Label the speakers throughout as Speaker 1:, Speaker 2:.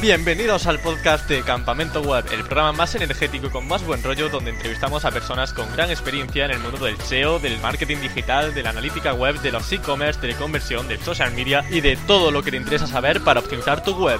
Speaker 1: Bienvenidos al podcast de Campamento Web, el programa más energético y con más buen rollo donde entrevistamos a personas con gran experiencia en el mundo del SEO, del marketing digital, de la analítica web, de los e-commerce, de la conversión, del social media y de todo lo que te interesa saber para optimizar tu web.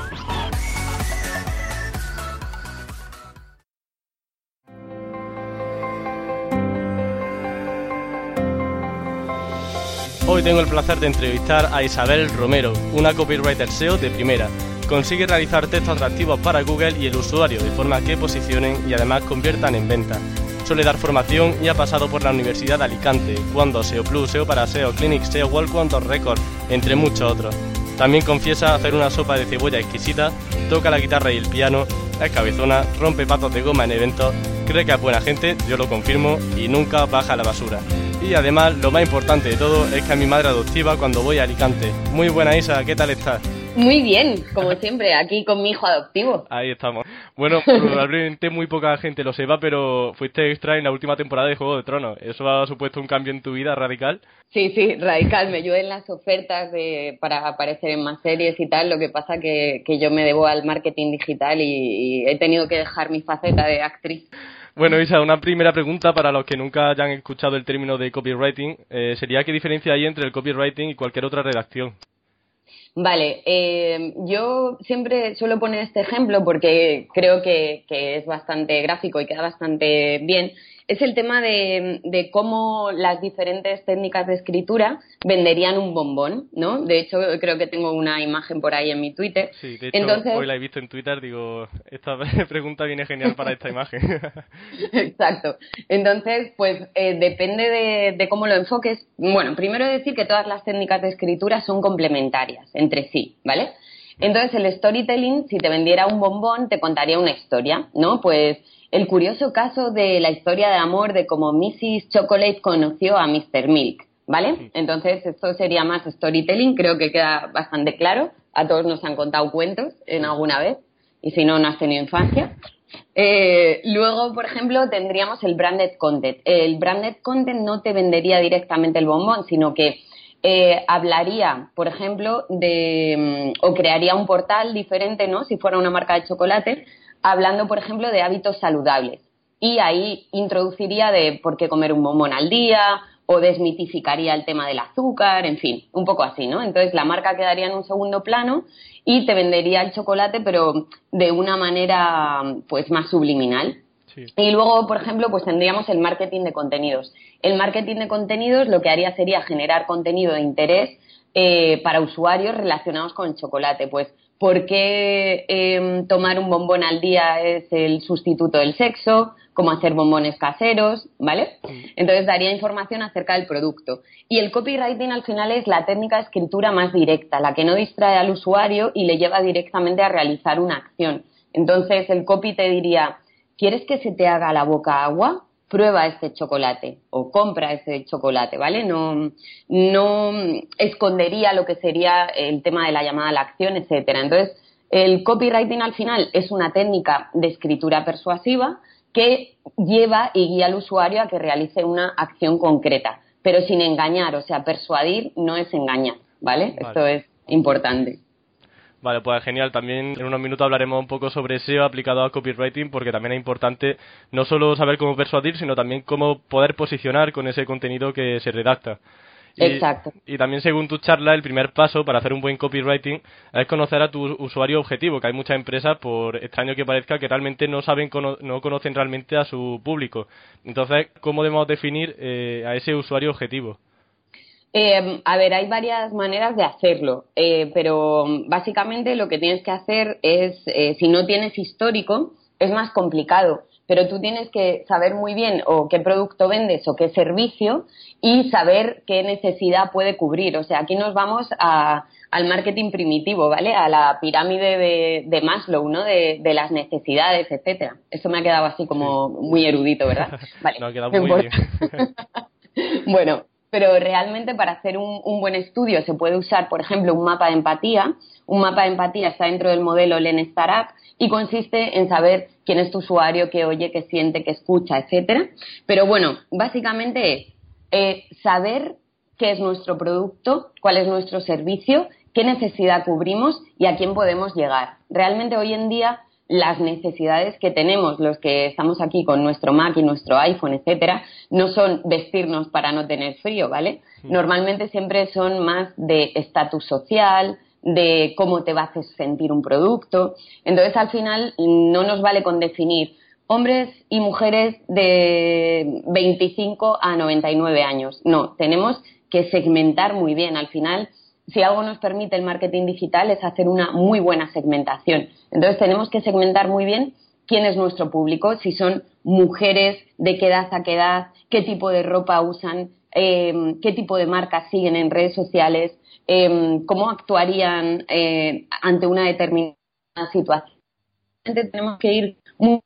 Speaker 1: Hoy tengo el placer de entrevistar a Isabel Romero, una copywriter SEO de primera consigue realizar textos atractivos para Google y el usuario de forma que posicionen y además conviertan en venta. Suele dar formación y ha pasado por la Universidad de Alicante, cuando SEO Plus, SEO para SEO Clinic, SEO World Quantum Record, entre muchos otros. También confiesa hacer una sopa de cebolla exquisita, toca la guitarra y el piano, es cabezona, rompe patos de goma en eventos, cree que es buena gente, yo lo confirmo, y nunca baja la basura. Y además, lo más importante de todo es que a mi madre adoptiva cuando voy a Alicante. Muy buena Isa, ¿qué tal estás?
Speaker 2: Muy bien, como siempre, aquí con mi hijo adoptivo.
Speaker 1: Ahí estamos. Bueno, probablemente muy poca gente lo sepa, pero fuiste extra en la última temporada de Juego de Tronos. ¿Eso ha supuesto un cambio en tu vida radical?
Speaker 2: Sí, sí, radical. Me ayudé en las ofertas de, para aparecer en más series y tal. Lo que pasa que, que yo me debo al marketing digital y, y he tenido que dejar mi faceta de actriz.
Speaker 1: Bueno, Isa, una primera pregunta para los que nunca hayan escuchado el término de copywriting eh, sería qué diferencia hay entre el copywriting y cualquier otra redacción.
Speaker 2: Vale, eh, yo siempre suelo poner este ejemplo porque creo que, que, es bastante gráfico y queda bastante bien es el tema de, cómo las diferentes técnicas de escritura venderían un bombón, ¿no? De hecho, creo que tengo una imagen por ahí en mi Twitter.
Speaker 1: Sí, de hecho, hoy la he visto en Twitter, digo, esta pregunta viene genial para esta imagen.
Speaker 2: Exacto. Entonces, pues eh, depende de, de cómo lo enfoques. Bueno, primero decir que todas las técnicas de escritura son complementarias entre sí, ¿vale? Entonces, el storytelling, si te vendiera un bombón, te contaría una historia, ¿no? Pues el curioso caso de la historia de amor de cómo Mrs. Chocolate conoció a Mr. Milk, ¿vale? Entonces, esto sería más storytelling, creo que queda bastante claro. A todos nos han contado cuentos en alguna vez, y si no, no has tenido infancia. Eh, luego, por ejemplo, tendríamos el branded content. El branded content no te vendería directamente el bombón, sino que eh, hablaría, por ejemplo, de mm, o crearía un portal diferente, ¿no? Si fuera una marca de chocolate, hablando, por ejemplo, de hábitos saludables. Y ahí introduciría de por qué comer un bombón al día o desmitificaría el tema del azúcar, en fin, un poco así, ¿no? Entonces la marca quedaría en un segundo plano y te vendería el chocolate, pero de una manera pues más subliminal. Y luego, por ejemplo, pues tendríamos el marketing de contenidos. El marketing de contenidos lo que haría sería generar contenido de interés eh, para usuarios relacionados con el chocolate. Pues por qué em, tomar un bombón al día es el sustituto del sexo, cómo hacer bombones caseros, ¿vale? Entonces daría información acerca del producto. Y el copywriting al final es la técnica de escritura más directa, la que no distrae al usuario y le lleva directamente a realizar una acción. Entonces el copy te diría, ¿quieres que se te haga la boca agua? Prueba este chocolate o compra ese chocolate, ¿vale? No, no escondería lo que sería el tema de la llamada a la acción, etcétera. Entonces, el copywriting al final es una técnica de escritura persuasiva que lleva y guía al usuario a que realice una acción concreta, pero sin engañar, o sea, persuadir no es engañar, ¿vale? vale. Esto es importante.
Speaker 1: Vale, pues genial. También en unos minutos hablaremos un poco sobre SEO aplicado a copywriting, porque también es importante no solo saber cómo persuadir, sino también cómo poder posicionar con ese contenido que se redacta.
Speaker 2: Y, Exacto.
Speaker 1: Y también, según tu charla, el primer paso para hacer un buen copywriting es conocer a tu usuario objetivo, que hay muchas empresas, por extraño que parezca, que realmente no saben, no conocen realmente a su público. Entonces, ¿cómo debemos definir eh, a ese usuario objetivo?
Speaker 2: Eh, a ver, hay varias maneras de hacerlo, eh, pero básicamente lo que tienes que hacer es, eh, si no tienes histórico, es más complicado, pero tú tienes que saber muy bien o qué producto vendes o qué servicio y saber qué necesidad puede cubrir. O sea, aquí nos vamos a, al marketing primitivo, ¿vale? A la pirámide de, de Maslow, ¿no? De, de, las necesidades, etcétera. Eso me ha quedado así como muy erudito, ¿verdad?
Speaker 1: Vale. no, ha quedado muy bien.
Speaker 2: bueno, pero realmente para hacer un, un, buen estudio se puede usar, por ejemplo, un mapa de empatía. Un mapa de empatía está dentro del modelo Len Startup y consiste en saber quién es tu usuario, qué oye, qué siente, qué escucha, etcétera. Pero bueno, básicamente es eh, saber qué es nuestro producto, cuál es nuestro servicio qué necesidad cubrimos y a quién podemos llegar. Realmente hoy en día las necesidades que tenemos los que estamos aquí con nuestro Mac y nuestro iPhone, etcétera, no son vestirnos para no tener frío, ¿vale? Normalmente siempre son más de estatus social, de cómo te va a hacer sentir un producto. Entonces, al final, no nos vale con definir hombres y mujeres de 25 a 99 años. No, tenemos que segmentar muy bien. Al final, si algo nos permite el marketing digital es hacer una muy buena segmentación. Entonces tenemos que segmentar muy bien quién es nuestro público, si son mujeres, de qué edad a qué edad, qué tipo de ropa usan, eh, qué tipo de marcas siguen en redes sociales, eh, cómo actuarían eh, ante una determinada situación. Tenemos que ir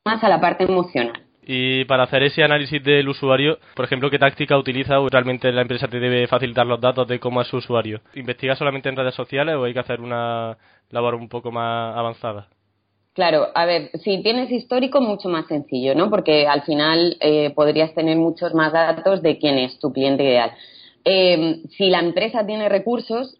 Speaker 2: más a la parte emocional.
Speaker 1: Y para hacer ese análisis del usuario, por ejemplo, ¿qué táctica utiliza o realmente la empresa te debe facilitar los datos de cómo es su usuario? ¿Investiga solamente en redes sociales o hay que hacer una labor un poco más avanzada?
Speaker 2: Claro, a ver, si tienes histórico, mucho más sencillo, ¿no? Porque al final eh, podrías tener muchos más datos de quién es tu cliente ideal. Eh, si la empresa tiene recursos,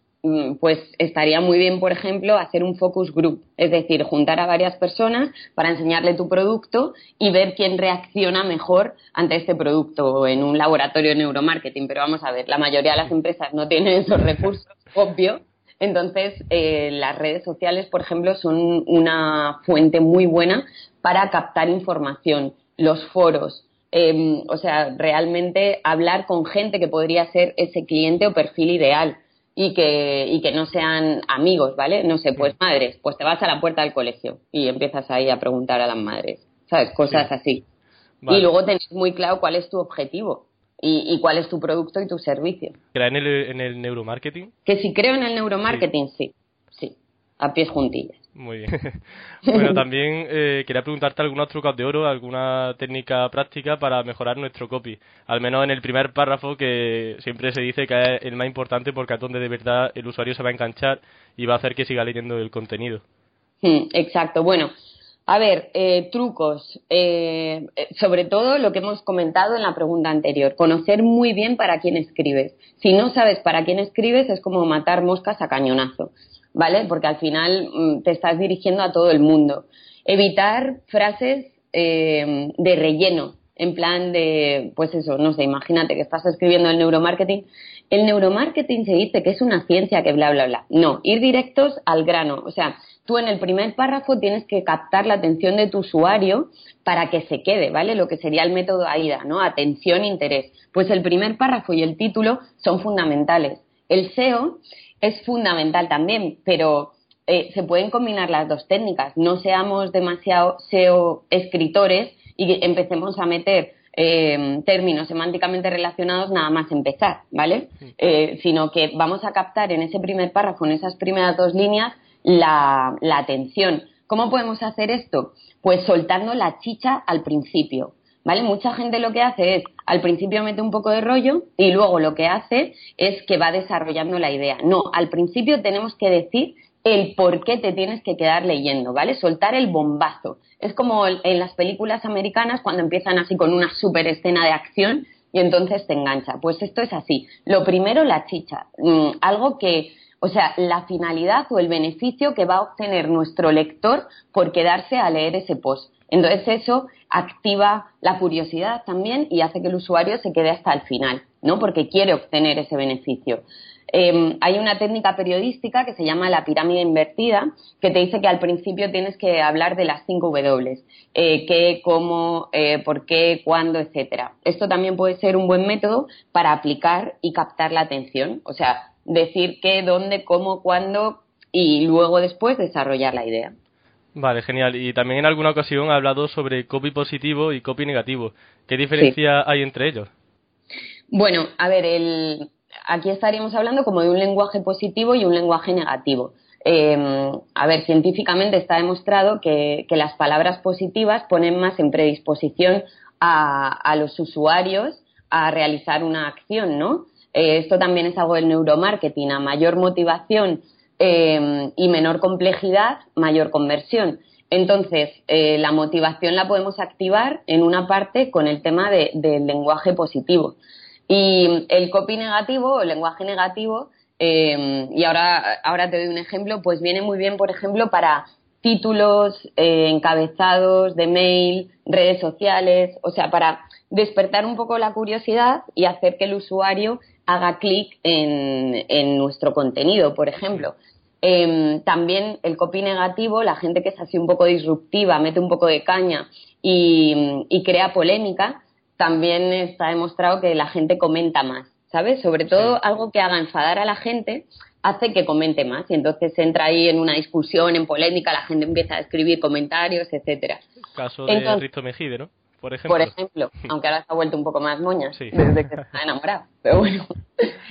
Speaker 2: pues estaría muy bien, por ejemplo, hacer un focus group, es decir, juntar a varias personas para enseñarle tu producto y ver quién reacciona mejor ante este producto en un laboratorio de neuromarketing. Pero vamos a ver, la mayoría de las empresas no tienen esos recursos, obvio. Entonces, eh, las redes sociales, por ejemplo, son una fuente muy buena para captar información. Los foros, em, o sea, realmente hablar con gente que podría ser ese cliente o perfil ideal y que, y que no sean amigos, ¿vale? No sé, pues madres, pues te vas a la puerta del colegio y empiezas ahí a preguntar a las madres, ¿sabes? Cosas así. Y luego tenés muy claro cuál es tu objetivo y, y, cuál es tu producto y tu servicio.
Speaker 1: ¿Crees en el, en el neuromarketing?
Speaker 2: Que si creo en el neuromarketing, sí, sí, a pies juntillas.
Speaker 1: Muy bien. bueno, también eh, quería preguntarte algunos trucos de oro, alguna técnica práctica para mejorar nuestro copy. Al menos en el primer párrafo que siempre se dice que es el más importante porque es donde de verdad el usuario se va a enganchar y va a hacer que siga leyendo el contenido.
Speaker 2: Hmm, exacto. Bueno, a ver, eh, trucos. Eh, sobre todo lo que hemos comentado en la pregunta anterior. Conocer muy bien para quién escribes. Si no sabes para quién escribes es como matar moscas a cañonazo. ¿Vale? Porque al final mm, te estás dirigiendo a todo el mundo. Evitar frases eh, de relleno, en plan de, pues eso, no sé, imagínate que estás escribiendo el neuromarketing. El neuromarketing se dice que es una ciencia que bla, bla, bla. No, ir directos al grano. O sea, tú en el primer párrafo tienes que captar la atención de tu usuario para que se quede, ¿vale? Lo que sería el método AIDA, ¿no? Atención, interés. Pues el primer párrafo y el título son fundamentales. El SEO es fundamental también, pero eh, se pueden combinar las dos técnicas. No seamos demasiado SEO escritores y empecemos a meter eh, términos semánticamente relacionados nada más empezar, ¿vale? Eh, sino que vamos a captar en ese primer párrafo, en esas primeras dos líneas, la, la atención. ¿Cómo podemos hacer esto? Pues soltando la chicha al principio. ¿Vale? Mucha gente lo que hace es, al principio mete un poco de rollo y luego lo que hace es que va desarrollando la idea. No, al principio tenemos que decir el por qué te tienes que quedar leyendo, ¿vale? Soltar el bombazo. Es como en las películas americanas cuando empiezan así con una super escena de acción y entonces te engancha. Pues esto es así. Lo primero, la chicha. Mm, algo que, o sea, la finalidad o el beneficio que va a obtener nuestro lector por quedarse a leer ese post. Entonces eso activa la curiosidad también y hace que el usuario se quede hasta el final, ¿no? Porque quiere obtener ese beneficio. Em, hay una técnica periodística que se llama la pirámide invertida, que te dice que al principio tienes que hablar de las cinco W, eh, qué, cómo, eh, por qué, cuándo, etcétera. Esto también puede ser un buen método para aplicar y captar la atención, o sea, decir qué, dónde, cómo, cuándo y luego después desarrollar la idea.
Speaker 1: Vale, genial. Y también en alguna ocasión ha hablado sobre copy positivo y copy negativo. ¿Qué diferencia hay entre ellos?
Speaker 2: Bueno, a ver, el, aquí estaríamos hablando como de un lenguaje positivo y un lenguaje negativo. Em, a ver, científicamente está demostrado que, las palabras positivas ponen más en predisposición a, a los usuarios a realizar una acción, ¿no? Eh, esto también es algo del neuromarketing. A mayor motivación eh, y menor complejidad, mayor conversión. Entonces, eh, la motivación la podemos activar en una parte con el tema del lenguaje positivo. Y el copy negativo o el lenguaje negativo, eh, y ahora, ahora te doy un ejemplo, pues viene muy bien, por ejemplo, para títulos, eh, encabezados de mail, redes sociales, o sea, para despertar un poco la curiosidad y hacer que el usuario haga clic en, nuestro contenido, por ejemplo. Em, también el copy negativo, la gente que es así un poco disruptiva, mete un poco de caña y, crea polémica, también está demostrado que la gente comenta más, ¿sabes? Sobre todo algo que haga enfadar a la gente hace que comente más y entonces entra ahí en una discusión, en polémica, la gente empieza a escribir comentarios, etcétera.
Speaker 1: Caso de Risto Mejide, ¿no?
Speaker 2: Por ejemplo. aunque ahora se ha vuelto un poco más moña desde que está enamorado. Pero bueno.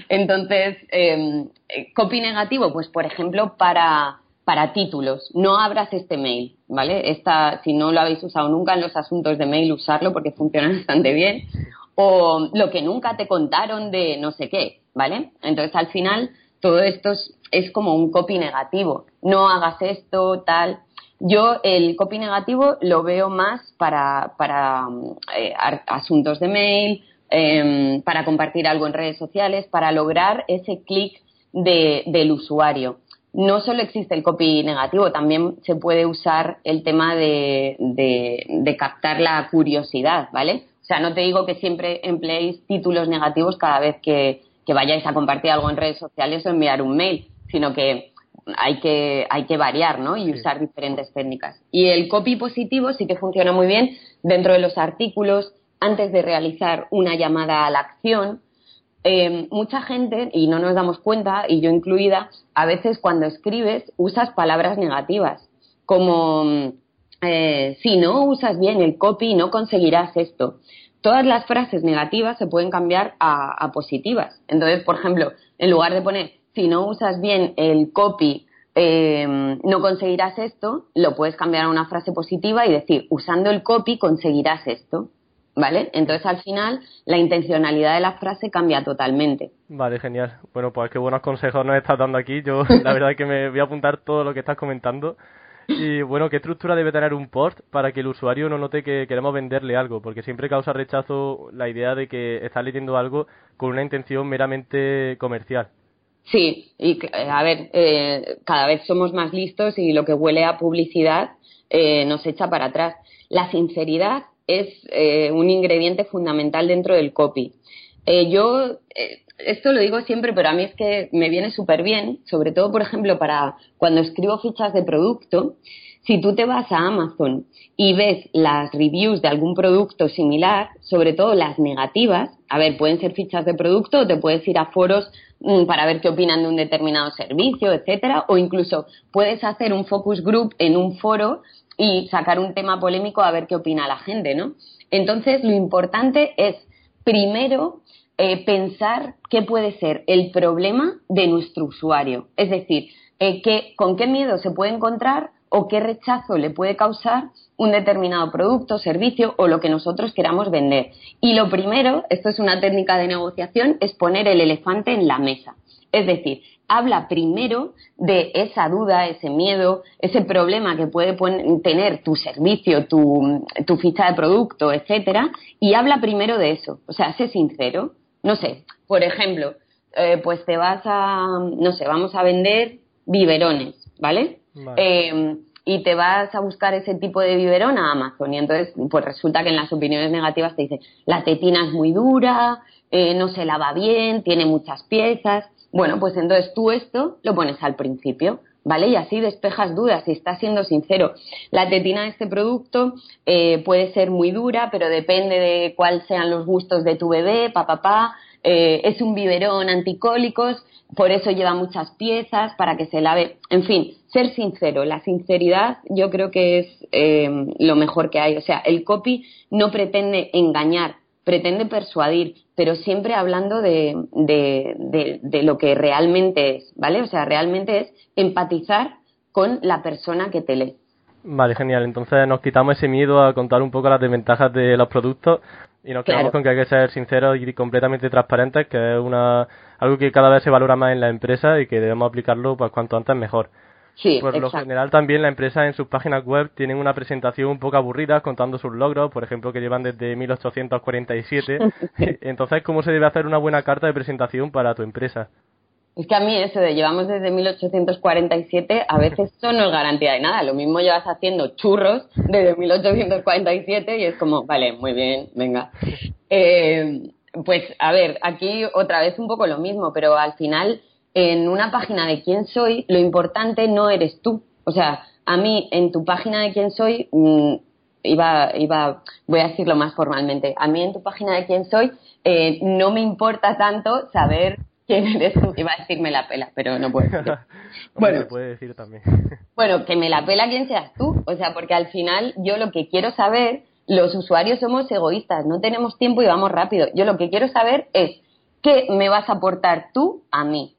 Speaker 2: Entonces, eh, copy negativo, pues por ejemplo, para, para títulos. No abras este mail, ¿vale? Esta, si no lo habéis usado nunca en los asuntos de mail, usarlo porque funciona bastante bien. O lo que nunca te contaron de no sé qué, ¿vale? Entonces, al final, todo esto es, es como un copy negativo. No hagas esto, tal. Yo el copy negativo lo veo más para, para eh, asuntos de mail, em, para compartir algo en redes sociales, para lograr ese clic de, del usuario. No solo existe el copy negativo, también se puede usar el tema de, de, captar la curiosidad, ¿vale? O sea, no te digo que siempre empleéis títulos negativos cada vez que, que vayáis a compartir algo en redes sociales o enviar un mail, sino que hay que, hay que variar ¿no? y usar diferentes técnicas. Y el copy positivo sí que funciona muy bien dentro de los artículos, antes de realizar una llamada a la acción. Eh, mucha gente, y no nos damos cuenta, y yo incluida, a veces cuando escribes usas palabras negativas, como eh, si no usas bien el copy no conseguirás esto. Todas las frases negativas se pueden cambiar a, a positivas. Entonces, por ejemplo, en lugar de poner si no usas bien el copy, eh, no conseguirás esto, lo puedes cambiar a una frase positiva y decir, usando el copy conseguirás esto. ¿Vale? Entonces al final la intencionalidad de la frase cambia totalmente.
Speaker 1: Vale, genial. Bueno, pues qué buenos consejos nos estás dando aquí. Yo la verdad es que me voy a apuntar todo lo que estás comentando. Y bueno, ¿qué estructura debe tener un post para que el usuario no note que queremos venderle algo? Porque siempre causa rechazo la idea de que está leyendo algo con una intención meramente comercial.
Speaker 2: Sí, y eh, a ver, eh, cada vez somos más listos y lo que huele a publicidad eh, nos echa para atrás. La sinceridad es un ingrediente fundamental dentro del copy. yo esto lo digo siempre, pero a mí es que me viene súper bien, sobre todo, por ejemplo, para cuando escribo fichas de producto. Si tú te vas a Amazon y ves las reviews de algún producto similar, sobre todo las negativas, a ver, pueden ser fichas de producto o te puedes ir a foros Mm, para ver qué opinan de un determinado servicio, etcétera, o incluso puedes hacer un focus group en un foro y sacar un tema polémico a ver qué opina la gente, ¿no? Entonces, lo importante es primero eh, pensar qué puede ser el problema de nuestro usuario, es decir, eh, con qué miedo se puede encontrar o qué rechazo le puede causar un determinado producto, servicio o lo que nosotros queramos vender. Y lo primero, esto es una técnica de negociación, es poner el elefante en la mesa. Es decir, habla primero de esa duda, ese miedo, ese problema que puede tener tu servicio, tu, ficha de producto, etcétera, y habla primero de eso. O sea, sé sincero. No sé, por ejemplo, eh, pues te vas a, no sé, vamos a vender biberones, ¿vale? Em, y te vas a buscar ese tipo de biberón a Amazon y entonces pues resulta que en las opiniones negativas te dicen la tetina es muy dura, eh, no se lava bien, tiene muchas piezas. Bueno, pues entonces tú esto lo pones al principio, ¿vale? Y así despejas dudas y estás siendo sincero. La tetina de este producto eh, puede ser muy dura, pero depende de cuáles sean los gustos de tu bebé, papá, papá. Eh, es un biberón anticólicos, por eso lleva muchas piezas para que se lave. En fin, ser sincero. La sinceridad yo creo que es eh, lo mejor que hay. O sea, el copy no pretende engañar, pretende persuadir, pero siempre hablando de, de, de, lo que realmente es, ¿vale? O sea, realmente es empatizar con la persona que te lee.
Speaker 1: Vale, genial. Entonces nos quitamos ese miedo a contar un poco las desventajas de los productos y nos quedamos con que hay que ser sinceros y completamente transparentes, que es una algo que cada vez se valora más en la empresa y que debemos aplicarlo pues cuanto antes mejor.
Speaker 2: Sí,
Speaker 1: por lo general también la empresa en sus páginas web tienen una presentación un poco aburrida contando sus logros, por ejemplo que llevan desde 1847. Entonces, ¿cómo se debe hacer una buena carta de presentación para tu empresa?
Speaker 2: Es que a mí eso de llevamos desde 1847, a veces eso no es garantía de nada. Lo mismo llevas haciendo churros desde 1847 y es como, vale, muy bien, venga. Eh, pues a ver, aquí otra vez un poco lo mismo, pero al final en una página de quién soy, lo importante no eres tú. O sea, a mí en tu página de quién soy, mm, iba, iba, voy a decirlo más formalmente, a mí en tu página de quién soy eh, no me importa tanto saber quién eres tú. Iba a decirme la pela, pero no puedo decir.
Speaker 1: bueno, puede decir también.
Speaker 2: bueno, que me la pela quién seas tú. O sea, porque al final yo lo que quiero saber, los usuarios somos egoístas, no tenemos tiempo y vamos rápido. Yo lo que quiero saber es qué me vas a aportar tú a mí.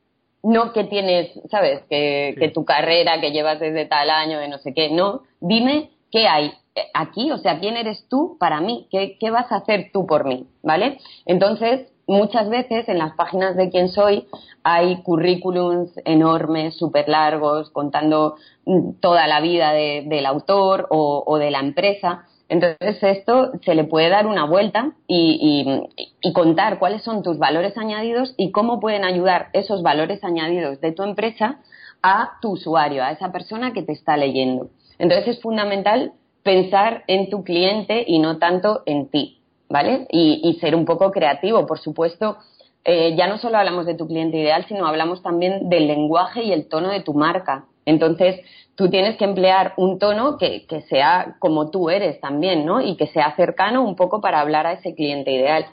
Speaker 2: No que tienes, ¿sabes? Que, que tu carrera que llevas desde tal año, de no sé qué. No, dime qué hay aquí, o sea, quién eres tú para mí, qué, qué vas a hacer tú por mí, ¿vale? Entonces, muchas veces en las páginas de quién soy hay currículums enormes, súper largos, contando mm, toda la vida del autor o, de la empresa. Entonces esto se le puede dar una vuelta y, y, contar cuáles son tus valores añadidos y cómo pueden ayudar esos valores añadidos de tu empresa a tu usuario, a esa persona que te está leyendo. Entonces es fundamental pensar en tu cliente y no tanto en ti. ¿vale? Y, ser un poco creativo, por supuesto. Eh, ya no solo hablamos de tu cliente ideal, sino hablamos también del lenguaje y el tono de tu marca. Entonces, tú tienes que emplear un tono que, sea como tú eres también, ¿no? Y que sea cercano un poco para hablar a ese cliente ideal.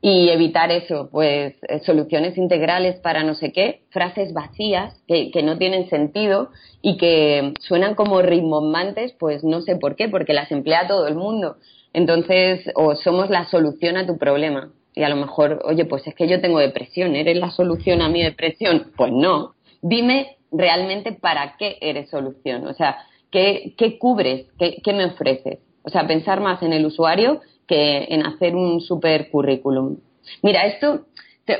Speaker 2: Y evitar eso, pues eh, soluciones integrales para no sé qué, frases vacías que, que no tienen sentido y que suenan como rimbombantes, pues no sé por qué, porque las emplea todo el mundo. Entonces, o somos la solución a tu problema. Y a lo mejor, oye, pues es que yo tengo depresión, ¿eres la solución a mi depresión? Pues no. Dime realmente para qué eres solución. O sea, ¿qué, qué cubres? ¿Qué, ¿Qué, me ofreces? O sea, pensar más en el usuario que en hacer un super currículum. Mira, esto,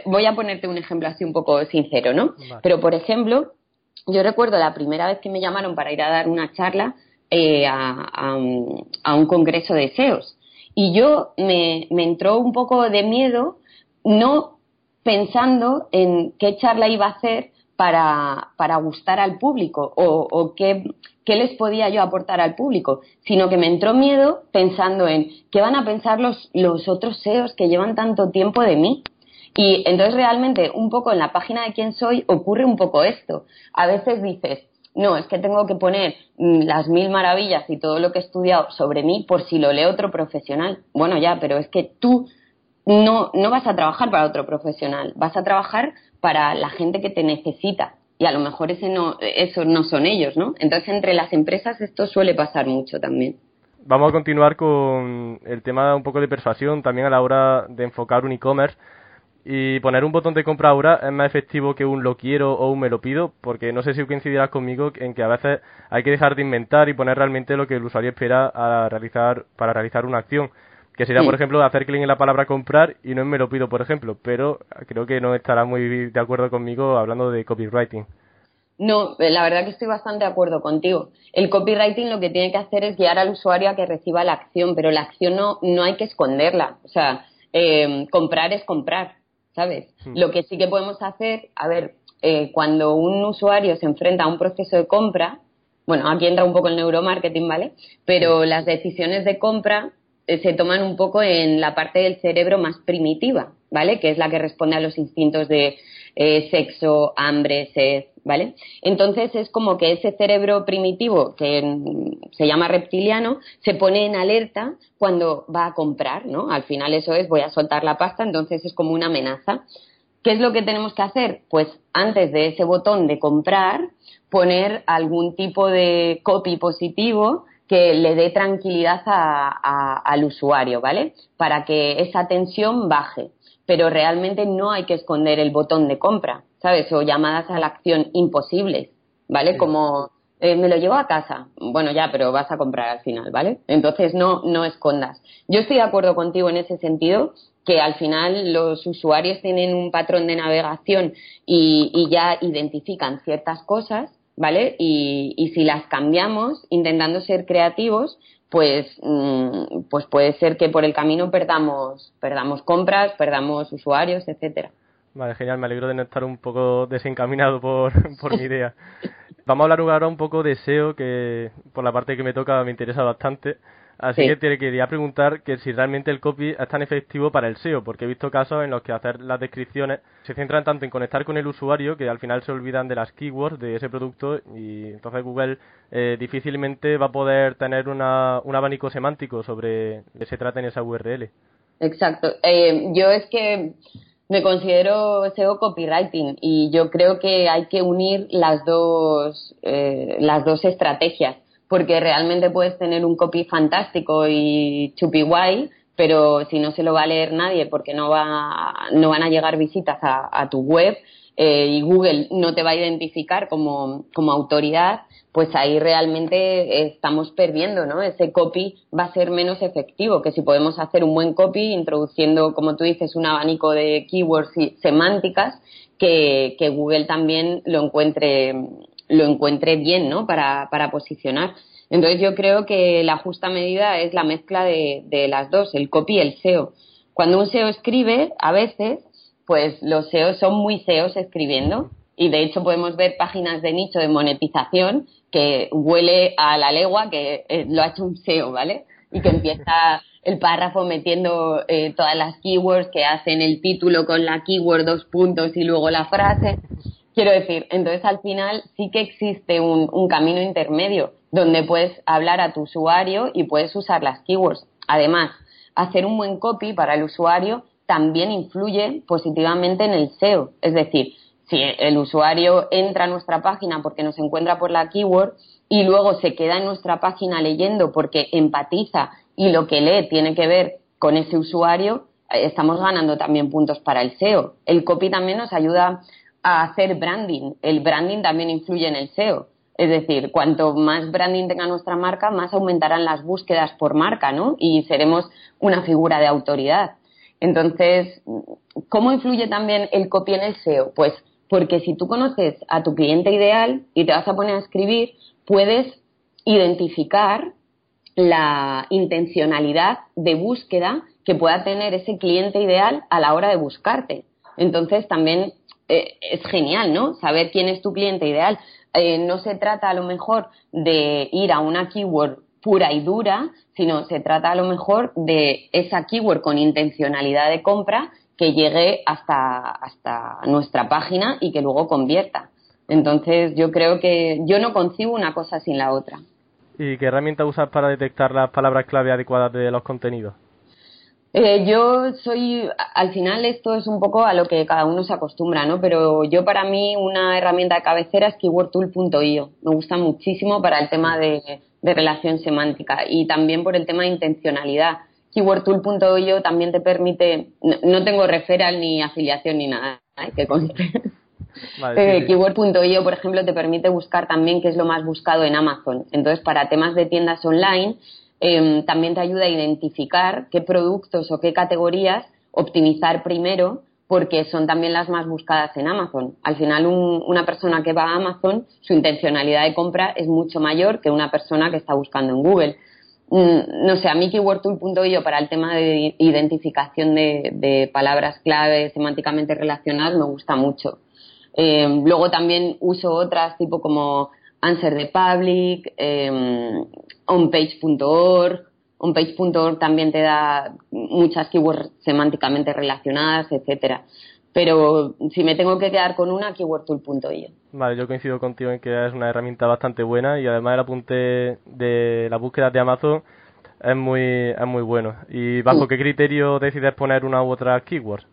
Speaker 2: voy a ponerte un ejemplo así un poco sincero, ¿no? Pero, por ejemplo, yo recuerdo la primera vez que me llamaron para ir a dar una charla eh, a, un, congreso de SEOs. Y yo me, entró un poco de miedo, no pensando en qué charla iba a hacer para, para gustar al público o, qué, qué, les podía yo aportar al público, sino que me entró miedo pensando en qué van a pensar los, los otros SEOs que llevan tanto tiempo de mí. Y entonces realmente un poco en la página de quién soy ocurre un poco esto. A veces dices, no, es que tengo que poner mm, las mil maravillas y todo lo que he estudiado sobre mí por si lo lee otro profesional. Bueno, ya, pero es que tú no, no vas a trabajar para otro profesional, vas a trabajar para la gente que te necesita. Y a lo mejor ese no, esos no son ellos, ¿no? Entonces, entre las empresas esto suele pasar mucho también.
Speaker 1: Vamos a continuar con el tema un poco de persuasión también a la hora de enfocar un e-commerce y poner un botón de compra ahora es más efectivo que un lo quiero o un me lo pido, porque no sé si coincidirás conmigo en que a veces hay que dejar de inventar y poner realmente lo que el usuario espera a realizar, para realizar una acción. Que sería, por ejemplo, hacer clic en la palabra comprar y no en me lo pido, por ejemplo. Pero creo que no estará muy de acuerdo conmigo hablando de copywriting.
Speaker 2: No, la verdad que estoy bastante de acuerdo contigo. El copywriting lo que tiene que hacer es guiar al usuario a que reciba la acción, pero la acción no, no hay que esconderla. O sea, eh, comprar es comprar. ¿Sabes? Hmm. Lo que sí que podemos hacer, a ver, eh, cuando un usuario se enfrenta a un proceso de compra, bueno, aquí entra un poco el neuromarketing, ¿vale? Pero las decisiones de compra eh, se toman un poco en la parte del cerebro más primitiva, ¿vale? Que es la que responde a los instintos de eh, sexo, hambre, sed, ¿vale? Entonces es como que ese cerebro primitivo, que se llama reptiliano, se pone en alerta cuando va a comprar, ¿no? Al final eso es, voy a soltar la pasta, entonces es como una amenaza. ¿Qué es lo que tenemos que hacer? Pues antes de ese botón de comprar, poner algún tipo de copy positivo que le dé tranquilidad al usuario, ¿vale? Para que esa tensión baje. Pero realmente no hay que esconder el botón de compra. ¿sabes? O llamadas a la acción imposibles, ¿vale? Como eh, me lo llevo a casa. Bueno, ya, pero vas a comprar al final, ¿vale? Entonces no, no escondas. Yo estoy de acuerdo contigo en ese sentido, que al final los usuarios tienen un patrón de navegación y, ya identifican ciertas cosas, ¿vale? Y, y, si las cambiamos intentando ser creativos, pues, mm, pues puede ser que por el camino perdamos, perdamos compras, perdamos usuarios, etcétera.
Speaker 1: Vale, genial, me alegro de no estar un poco desencaminado por, por mi idea. Vamos a hablar ahora un poco de SEO, que por la parte que me toca me interesa bastante. Así que te quería preguntar que si realmente el copy es tan efectivo para el SEO, porque he visto casos en los que hacer las descripciones se centran tanto en conectar con el usuario que al final se olvidan de las keywords de ese producto y entonces Google eh, difícilmente va a poder tener una, un abanico semántico sobre qué se trata en esa URL.
Speaker 2: Exacto. Eh, yo es que me considero SEO copywriting y yo creo que hay que unir las dos, eh, las dos estrategias porque realmente puedes tener un copy fantástico y chupi guay, pero si no se lo va a leer nadie porque no, va, no van a llegar visitas a, tu web eh, y Google no te va a identificar como, como autoridad, pues ahí realmente estamos perdiendo, ¿no? Ese copy va a ser menos efectivo que si podemos hacer un buen copy introduciendo, como tú dices, un abanico de keywords y semánticas que, que Google también lo encuentre lo encuentre bien, ¿no? Para, para posicionar. Entonces yo creo que la justa medida es la mezcla de, de las dos, el copy y el SEO. Cuando un SEO escribe, a veces, pues los SEOs son muy SEOs escribiendo y de hecho podemos ver páginas de nicho de monetización que huele a la legua que eh, lo ha hecho un SEO, ¿vale? Y que empieza el párrafo metiendo eh, todas las keywords que hacen el título con la keyword dos puntos y luego la frase. Quiero decir, entonces al final sí que existe un, camino intermedio donde puedes hablar a tu usuario y puedes usar las keywords. Además, hacer un buen copy para el usuario también influye positivamente en el SEO. Es decir, si el usuario entra a nuestra página porque nos encuentra por la keyword y luego se queda en nuestra página leyendo porque empatiza y lo que lee tiene que ver con ese usuario, eh, estamos ganando también puntos para el SEO. El copy también nos ayuda a hacer branding. El branding también influye en el SEO. Es decir, cuanto más branding tenga nuestra marca, más aumentarán las búsquedas por marca, ¿no? Y seremos una figura de autoridad. Entonces, ¿cómo influye también el copy en el SEO? Pues porque si tú conoces a tu cliente ideal y te vas a poner a escribir, puedes identificar la intencionalidad de búsqueda que pueda tener ese cliente ideal a la hora de buscarte. Entonces también eh, es genial, ¿no? Saber quién es tu cliente ideal. Eh, no se trata a lo mejor de ir a una keyword pura y dura, sino se trata a lo mejor de esa keyword con intencionalidad de compra que llegue hasta, hasta nuestra página y que luego convierta. Entonces yo creo que yo no concibo una cosa sin la otra.
Speaker 1: ¿Y qué herramienta usas para detectar las palabras clave adecuadas de los contenidos?
Speaker 2: Eh, yo soy, al final esto es un poco a lo que cada uno se acostumbra, ¿no? Pero yo para mí una herramienta de cabecera es keywordtool.io. Me gusta muchísimo para el tema de, relación semántica y también por el tema de intencionalidad. Keywordtool.io también te permite, no, tengo referral ni afiliación ni nada, ¿eh? que conste. Eh, keyword.io, por ejemplo, te permite buscar también qué es lo más buscado en Amazon. Entonces, para temas de tiendas online, Em, también te ayuda a identificar qué productos o qué categorías optimizar primero porque son también las más buscadas en Amazon. Al final, una persona que va a Amazon, su intencionalidad de compra es mucho mayor que una persona que está buscando en Google. Mm, no sé, a mí keywordtool.io para el tema de identificación de, palabras clave semánticamente relacionadas me gusta mucho. Em, luego también uso otras tipo como Answer the Public, eh, onpage.org. Onpage.org también te da muchas keywords semánticamente relacionadas, etcétera. Pero si me tengo que quedar con una, keywordtool.io.
Speaker 1: Vale, yo coincido contigo en que es una herramienta bastante buena y además el apunte de la búsqueda de Amazon es muy, es muy bueno. ¿Y bajo qué criterio decides poner una u otra keyword?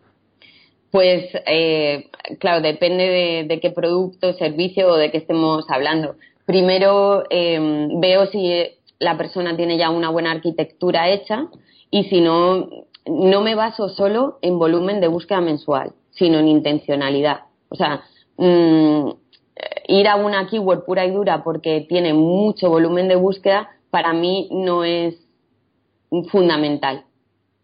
Speaker 2: Pues, eh, claro, depende de, qué producto, servicio o de qué estemos hablando. Primero em, veo si la persona tiene ya una buena arquitectura hecha y si no, no me baso solo en volumen de búsqueda mensual, sino en intencionalidad. O sea, mm, ir a una keyword pura y dura porque tiene mucho volumen de búsqueda, para mí no es fundamental.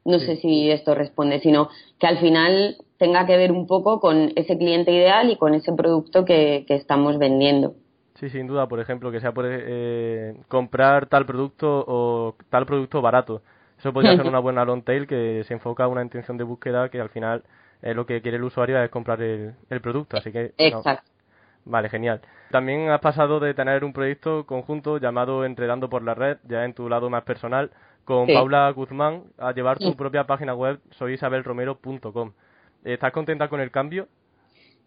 Speaker 2: No sé si esto responde, sino que al final tenga que ver un poco con ese cliente ideal y con ese producto que, estamos vendiendo.
Speaker 1: Sí, sin duda, por ejemplo, que sea por eh, comprar tal producto o tal producto barato. Eso podría ser una buena long tail que se enfoca a una intención de búsqueda que al final eh, lo que quiere el usuario es comprar el, producto, así que...
Speaker 2: Exacto.
Speaker 1: Vale, genial. También has pasado de tener un proyecto conjunto llamado Entredando por la Red, ya en tu lado más personal, con Paula Guzmán, a llevar tu propia página web, soyisabelromero.com. ¿Estás contenta con el cambio?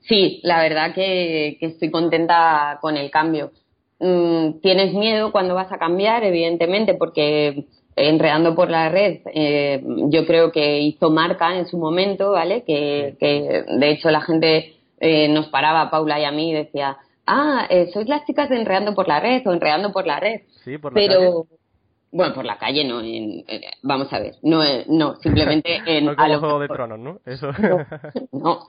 Speaker 2: Sí, la verdad que, estoy contenta con el cambio. Mm, tienes miedo cuando vas a cambiar, evidentemente, porque enredando por la red, eh, yo creo que hizo marca en su momento, ¿vale? Que, de hecho la gente eh, nos paraba, Paula y a mí, y decía, ah, eh, sois las chicas de enredando por la red o enredando por la red.
Speaker 1: Sí, por
Speaker 2: la Pero, bueno, por la calle no, en, vamos a ver, no, eh, no simplemente en...
Speaker 1: no como Juego de Tronos, ¿no? Eso.
Speaker 2: No,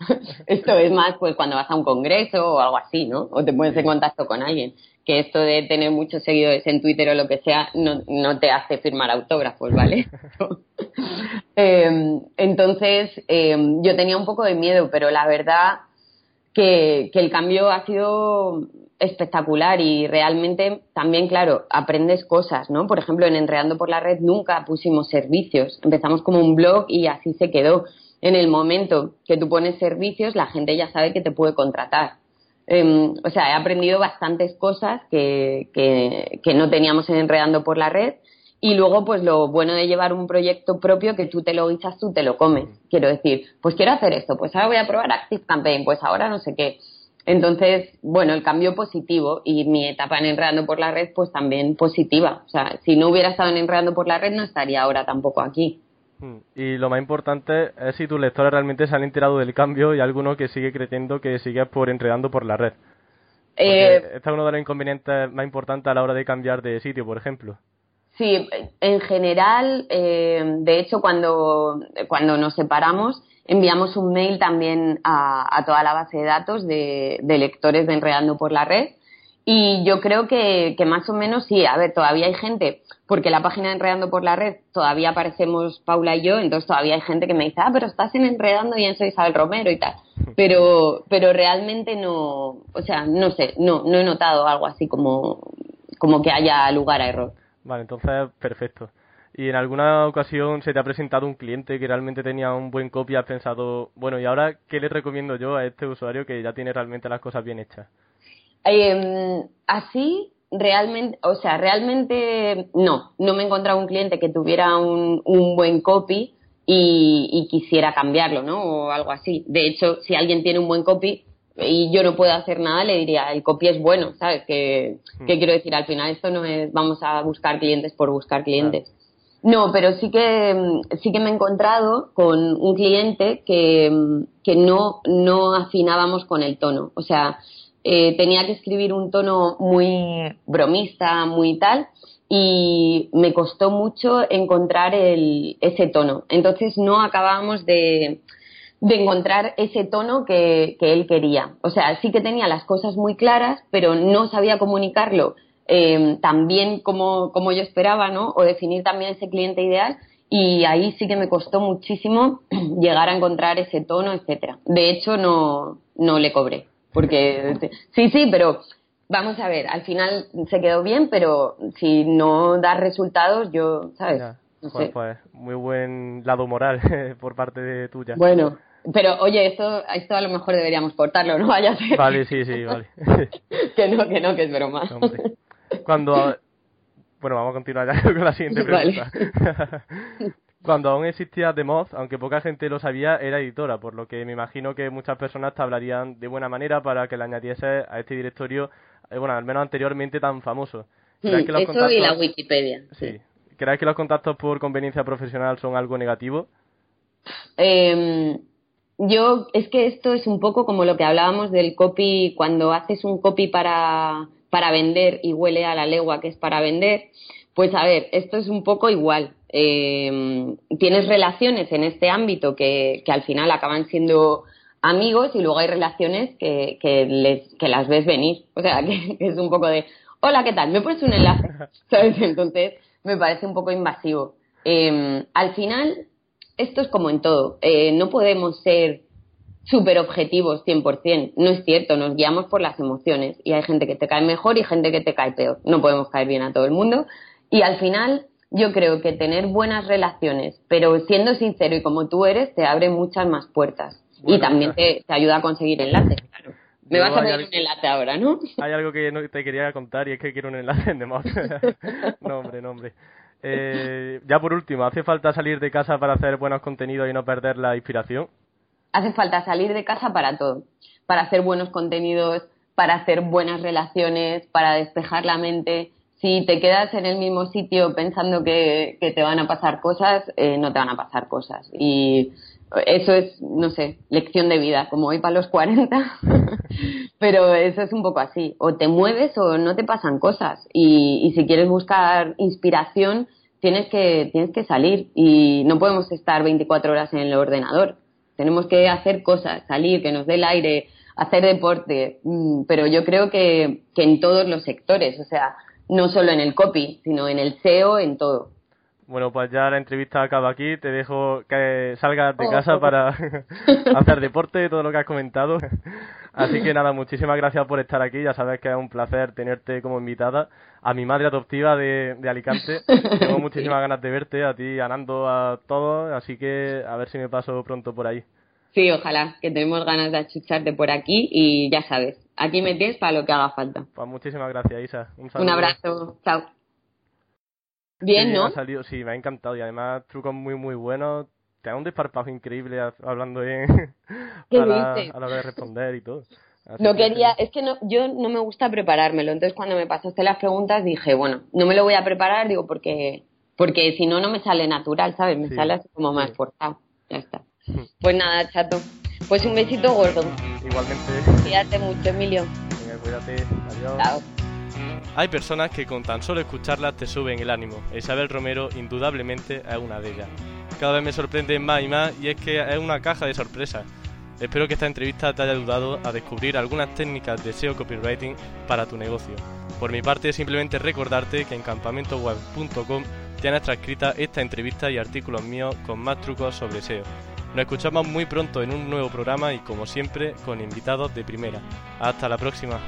Speaker 2: esto es más pues cuando vas a un congreso o algo así, ¿no? O te pones en contacto con alguien. Que esto de tener muchos seguidores en Twitter o lo que sea no, no te hace firmar autógrafos, ¿vale? Em, entonces, em, yo tenía un poco de miedo, pero la verdad que, que el cambio ha sido espectacular y realmente también, claro, aprendes cosas, ¿no? Por ejemplo, en Enreando por la Red nunca pusimos servicios, empezamos como un blog y así se quedó. En el momento que tú pones servicios, la gente ya sabe que te puede contratar. Em, o sea, he aprendido bastantes cosas que, que, que no teníamos en Enredando por la Red y luego, pues lo bueno de llevar un proyecto propio que tú te lo guisas, tú te lo comes. Quiero decir, pues quiero hacer esto, pues ahora voy a probar Active Campaign, pues ahora no sé qué. Entonces, bueno, el cambio positivo y mi etapa en Enredando por la Red, pues también positiva. O sea, si no hubiera estado en Enredando por la Red, no estaría ahora tampoco aquí.
Speaker 1: Hmm. Y lo más importante es si tus lectores realmente se han enterado del cambio y alguno que sigue creyendo que sigues por Enredando por la Red. Eh, este es uno de los inconvenientes más importantes a la hora de cambiar de sitio, por ejemplo.
Speaker 2: Sí, en general, eh, de hecho, cuando, cuando nos separamos, enviamos un mail también a, toda la base de datos de, lectores de Enredando por la Red. Y yo creo que, más o menos sí, a ver, todavía hay gente, porque la página de Enredando por la Red todavía aparecemos Paula y yo, entonces todavía hay gente que me dice, ah, pero estás en Enredando y en Soy Isabel Romero y tal. Pero, pero realmente no, o sea, no sé, no, no he notado algo así como, como que haya lugar a error.
Speaker 1: Vale, entonces, perfecto y en alguna ocasión se te ha presentado un cliente que realmente tenía un buen copy y has pensado, bueno, ¿y ahora qué le recomiendo yo a este usuario que ya tiene realmente las cosas bien hechas?
Speaker 2: Em, así, realmente, o sea, realmente no, no me he encontrado un cliente que tuviera un, un buen copy y, quisiera cambiarlo, ¿no? O algo así. De hecho, si alguien tiene un buen copy, y yo no puedo hacer nada, le diría, el copy es bueno, ¿sabes? Que, hmm. quiero decir, al final esto no es vamos a buscar clientes por buscar clientes. No, pero sí que, mm, sí que me he encontrado con un cliente que, mm, que no, no afinábamos con el tono. O sea, eh, tenía que escribir un tono muy bromista, muy tal, y me costó mucho encontrar el, ese tono. Entonces no acabábamos de, de encontrar ese tono que, que, él quería. O sea, sí que tenía las cosas muy claras, pero no sabía comunicarlo eh, también como, como yo esperaba, ¿no? O definir también ese cliente ideal y ahí sí que me costó muchísimo llegar a encontrar ese tono, etcétera. De hecho, no, no le cobré, porque sí, sí, pero vamos a ver, al final se quedó bien, pero si no da resultados, yo, ¿sabes?
Speaker 1: pues, pues, muy buen lado moral por parte de tuya.
Speaker 2: Bueno, pero oye, esto, esto a lo mejor deberíamos cortarlo, no vaya a ser.
Speaker 1: Vale, sí, sí, vale.
Speaker 2: que no, que no, que es broma.
Speaker 1: Cuando. Bueno, vamos a continuar ya con la siguiente pregunta. Cuando aún existía The Moth, aunque poca gente lo sabía, era editora, por lo que me imagino que muchas personas te hablarían de buena manera para que le añadiese a este directorio, eh, bueno, al menos anteriormente tan famoso.
Speaker 2: Hmm, eso y la Wikipedia.
Speaker 1: Sí. ¿Crees que los contactos por conveniencia profesional son algo negativo?
Speaker 2: Eh, yo, es que esto es un poco como lo que hablábamos del copy, cuando haces un copy para para vender y huele a la legua que es para vender, pues a ver, esto es un poco igual. Eh, tienes relaciones en este ámbito que, que, al final acaban siendo amigos y luego hay relaciones que, que, les, que las ves venir. O sea, que, es un poco de, hola, ¿qué tal? ¿Me pones un enlace? ¿Sabes? Entonces me parece un poco invasivo. Eh, al final, esto es como en todo. Eh, no podemos ser súper objetivos 100%. No es cierto, nos guiamos por las emociones y hay gente que te cae mejor y gente que te cae peor. No podemos caer bien a todo el mundo. Y al final, yo creo que tener buenas relaciones, pero siendo sincero y como tú eres, te abre muchas más puertas. y también te, ayuda a conseguir enlaces, claro. Me vas a pedir un enlace ahora, ¿no?
Speaker 1: Hay algo que te quería contar y es que quiero un enlace en Demod. no, hombre, no, hombre. Eh, ya por último, ¿hace falta salir de casa para hacer buenos contenidos y no perder la inspiración?
Speaker 2: Hace falta salir de casa para todo. Para hacer buenos contenidos, para hacer buenas relaciones, para despejar la mente. Si te quedas en el mismo sitio pensando que, te van a pasar cosas, eh, no te van a pasar cosas. Y eso es, no sé, lección de vida, como hoy para los 40. Pero eso es un poco así. O te mueves o no te pasan cosas. Y, y si quieres buscar inspiración, tienes que, tienes que salir. Y no podemos estar 24 horas en el ordenador. Tenemos que hacer cosas, salir, que nos dé el aire, hacer deporte, mm, pero yo creo que, que en todos los sectores, o sea, no solo en el copy, sino en el SEO, en todo.
Speaker 1: Bueno, pues ya la entrevista acaba aquí. Te dejo que salgas de oh, casa para hacer deporte, todo lo que has comentado. Así que nada, muchísimas gracias por estar aquí. Ya sabes que es un placer tenerte como invitada. A mi madre adoptiva de, de Alicante. Tengo muchísimas ganas de verte, a ti, a Nando, a todos. Así que a ver si me paso pronto por ahí.
Speaker 2: Sí, ojalá, que tenemos ganas de achucharte por aquí y ya sabes, aquí me tienes para lo que haga falta.
Speaker 1: Pues muchísimas gracias, Isa.
Speaker 2: Un, abrazo, chao. Bien, ¿no?
Speaker 1: sí, me ha encantado y además trucos muy, muy buenos. Te da un desparpajo increíble hablando bien para, a la hora de responder y todo.
Speaker 2: no quería, es que no, yo no me gusta preparármelo, entonces cuando me pasaste las preguntas dije, bueno, no me lo voy a preparar, digo, porque porque si no, no me sale natural, ¿sabes? Me sale así como más forzado. Ya está. Pues nada, chato. Pues un besito gordo.
Speaker 1: Igualmente.
Speaker 2: Cuídate mucho, Emilio.
Speaker 1: Venga, cuídate. Adiós. Chao. Hay personas que con tan solo escucharlas te suben el ánimo. Isabel Romero indudablemente es una de ellas. Cada vez me sorprende más y más y es que es una caja de sorpresas. Espero que esta entrevista te haya ayudado a descubrir algunas técnicas de SEO copywriting para tu negocio. Por mi parte, simplemente recordarte que en campamentoweb.com tienes transcrita esta entrevista y artículos míos con más trucos sobre SEO. Nos escuchamos muy pronto en un nuevo programa y como siempre con invitados de primera. Hasta la próxima.